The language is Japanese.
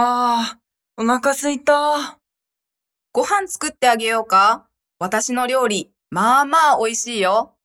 ああ、お腹すいた。ご飯作ってあげようか私の料理、まあまあ美味しいよ。